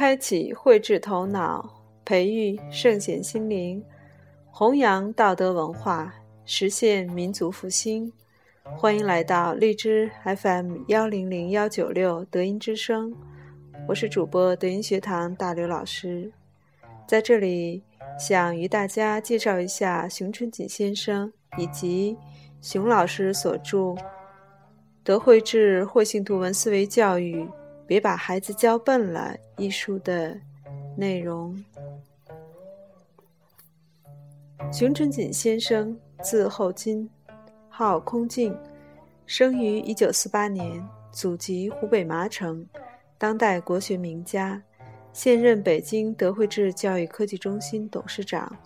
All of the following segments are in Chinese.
开启慧智头脑，培育圣贤心灵，弘扬道德文化，实现民族复兴。欢迎来到荔枝 FM 幺零零幺九六德音之声，我是主播德音学堂大刘老师，在这里想与大家介绍一下熊春锦先生以及熊老师所著《德慧智慧性图文思维教育》。别把孩子教笨了。一书的内容。熊春锦先生，字厚金，号空镜，生于一九四八年，祖籍湖北麻城，当代国学名家，现任北京德惠智教育科技中心董事长，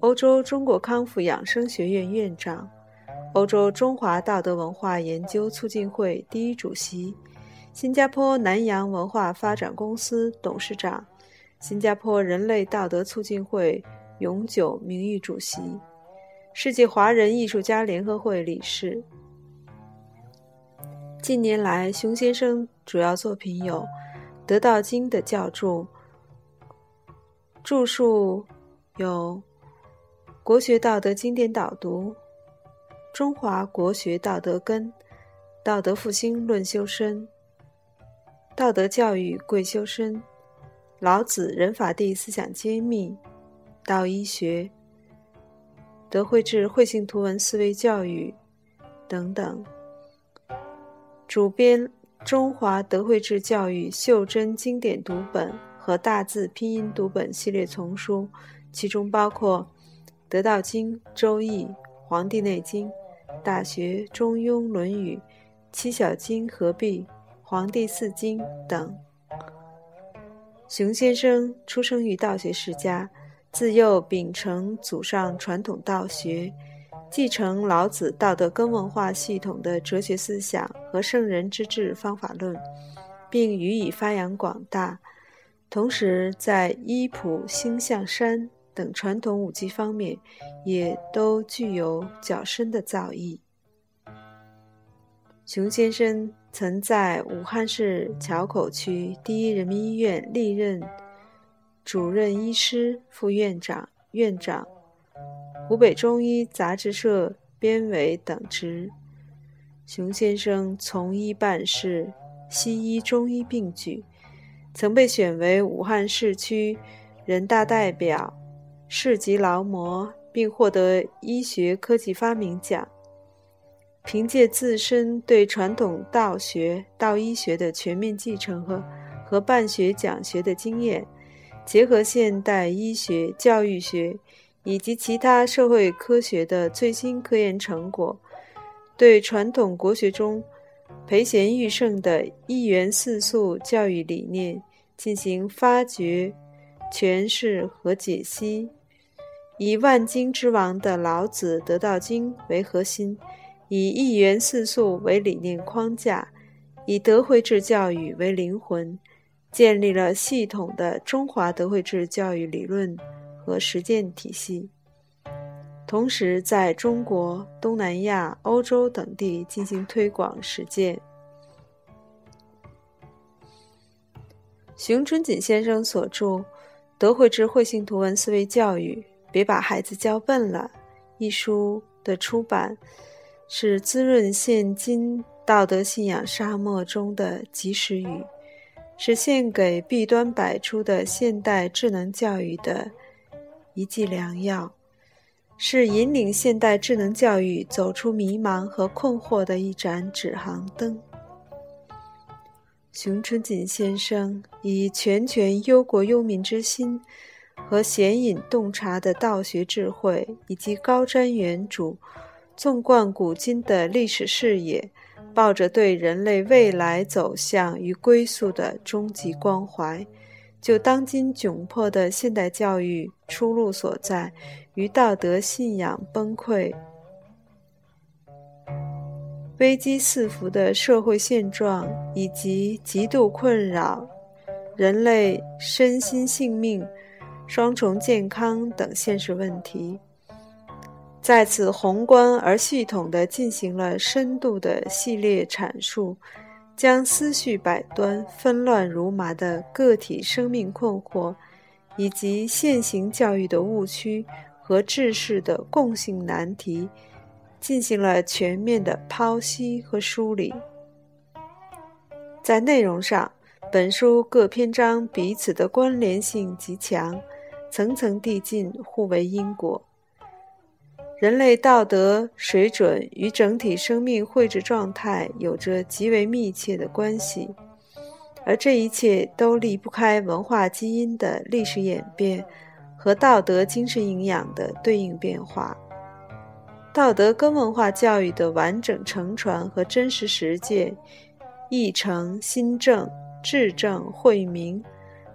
欧洲中国康复养生学院院长，欧洲中华道德文化研究促进会第一主席。新加坡南洋文化发展公司董事长，新加坡人类道德促进会永久名誉主席，世界华人艺术家联合会理事。近年来，熊先生主要作品有《得道经》的教著，著述有《国学道德经典导读》《中华国学道德根》《道德复兴论修身》。道德教育贵修身，老子人法地思想揭秘，道医学，德慧智慧性图文思维教育等等。主编《中华德慧智教育袖珍经典读本》和大字拼音读本系列丛书，其中包括《德道经》《周易》《黄帝内经》《大学》《中庸》《论语》《七小经》合璧。《黄帝四经》等。熊先生出生于道学世家，自幼秉承祖上传统道学，继承老子道德根文化系统的哲学思想和圣人之治方法论，并予以发扬广大。同时，在医卜、星象、山等传统武技方面，也都具有较深的造诣。熊先生。曾在武汉市硚口区第一人民医院历任主任医师、副院长、院长，湖北中医杂志社编委等职。熊先生从医办事，西医、中医并举，曾被选为武汉市区人大代表、市级劳模，并获得医学科技发明奖。凭借自身对传统道学、道医学的全面继承和和办学讲学的经验，结合现代医学、教育学以及其他社会科学的最新科研成果，对传统国学中培贤育圣的一元四素教育理念进行发掘、诠释和解析，以万经之王的老子《得道经》为核心。以一元四素为理念框架，以德慧制教育为灵魂，建立了系统的中华德慧制教育理论和实践体系。同时，在中国、东南亚、欧洲等地进行推广实践。熊春锦先生所著《德慧智慧性图文思维教育》，别把孩子教笨了一书的出版。是滋润现今道德信仰沙漠中的及时雨，是献给弊端百出的现代智能教育的一剂良药，是引领现代智能教育走出迷茫和困惑的一盏指航灯。熊春锦先生以拳拳忧国忧民之心和显隐洞察的道学智慧，以及高瞻远瞩。纵贯古今的历史视野，抱着对人类未来走向与归宿的终极关怀，就当今窘迫的现代教育出路所在与道德信仰崩溃、危机四伏的社会现状，以及极度困扰人类身心性命双重健康等现实问题。在此宏观而系统地进行了深度的系列阐述，将思绪百端、纷乱如麻的个体生命困惑，以及现行教育的误区和治世的共性难题，进行了全面的剖析和梳理。在内容上，本书各篇章彼此的关联性极强，层层递进，互为因果。人类道德水准与整体生命绘制状态有着极为密切的关系，而这一切都离不开文化基因的历史演变和道德精神营养的对应变化。道德跟文化教育的完整承传和真实实践。义诚心正智正惠民，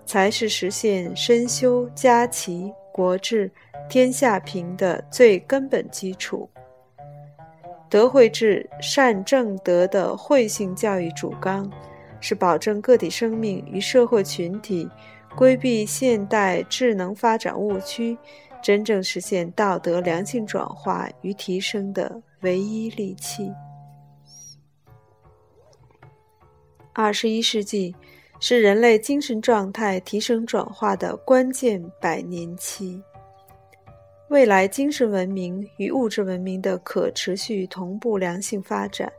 才是实现身修家齐国治天下平的最根本基础。德惠智善正德的惠性教育主纲，是保证个体生命与社会群体规避现代智能发展误区，真正实现道德良性转化与提升的唯一利器。二十一世纪是人类精神状态提升转化的关键百年期。未来精神文明与物质文明的可持续同步良性发展，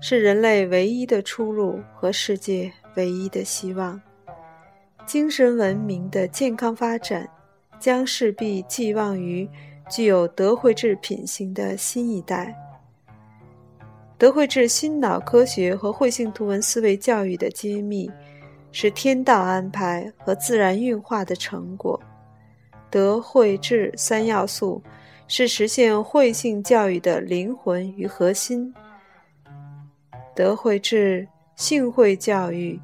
是人类唯一的出路和世界唯一的希望。精神文明的健康发展，将势必寄望于具有德慧智品行的新一代。德惠智新脑科学和慧性图文思维教育的揭秘，是天道安排和自然运化的成果。德慧智三要素是实现慧性教育的灵魂与核心。德惠智性慧教育，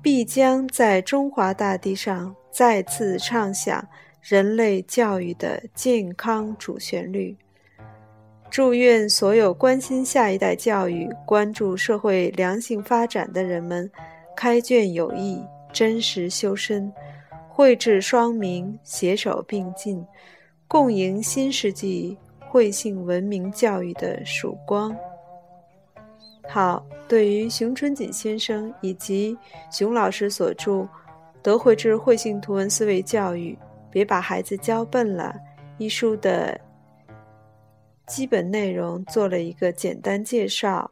必将在中华大地上再次唱响人类教育的健康主旋律。祝愿所有关心下一代教育、关注社会良性发展的人们，开卷有益，真实修身，慧智双明，携手并进，共迎新世纪慧性文明教育的曙光。好，对于熊春锦先生以及熊老师所著《德慧智慧性图文思维教育：别把孩子教笨了》一书的。基本内容做了一个简单介绍，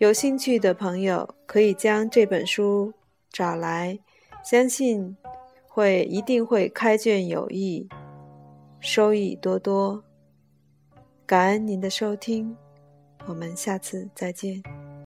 有兴趣的朋友可以将这本书找来，相信会一定会开卷有益，收益多多。感恩您的收听，我们下次再见。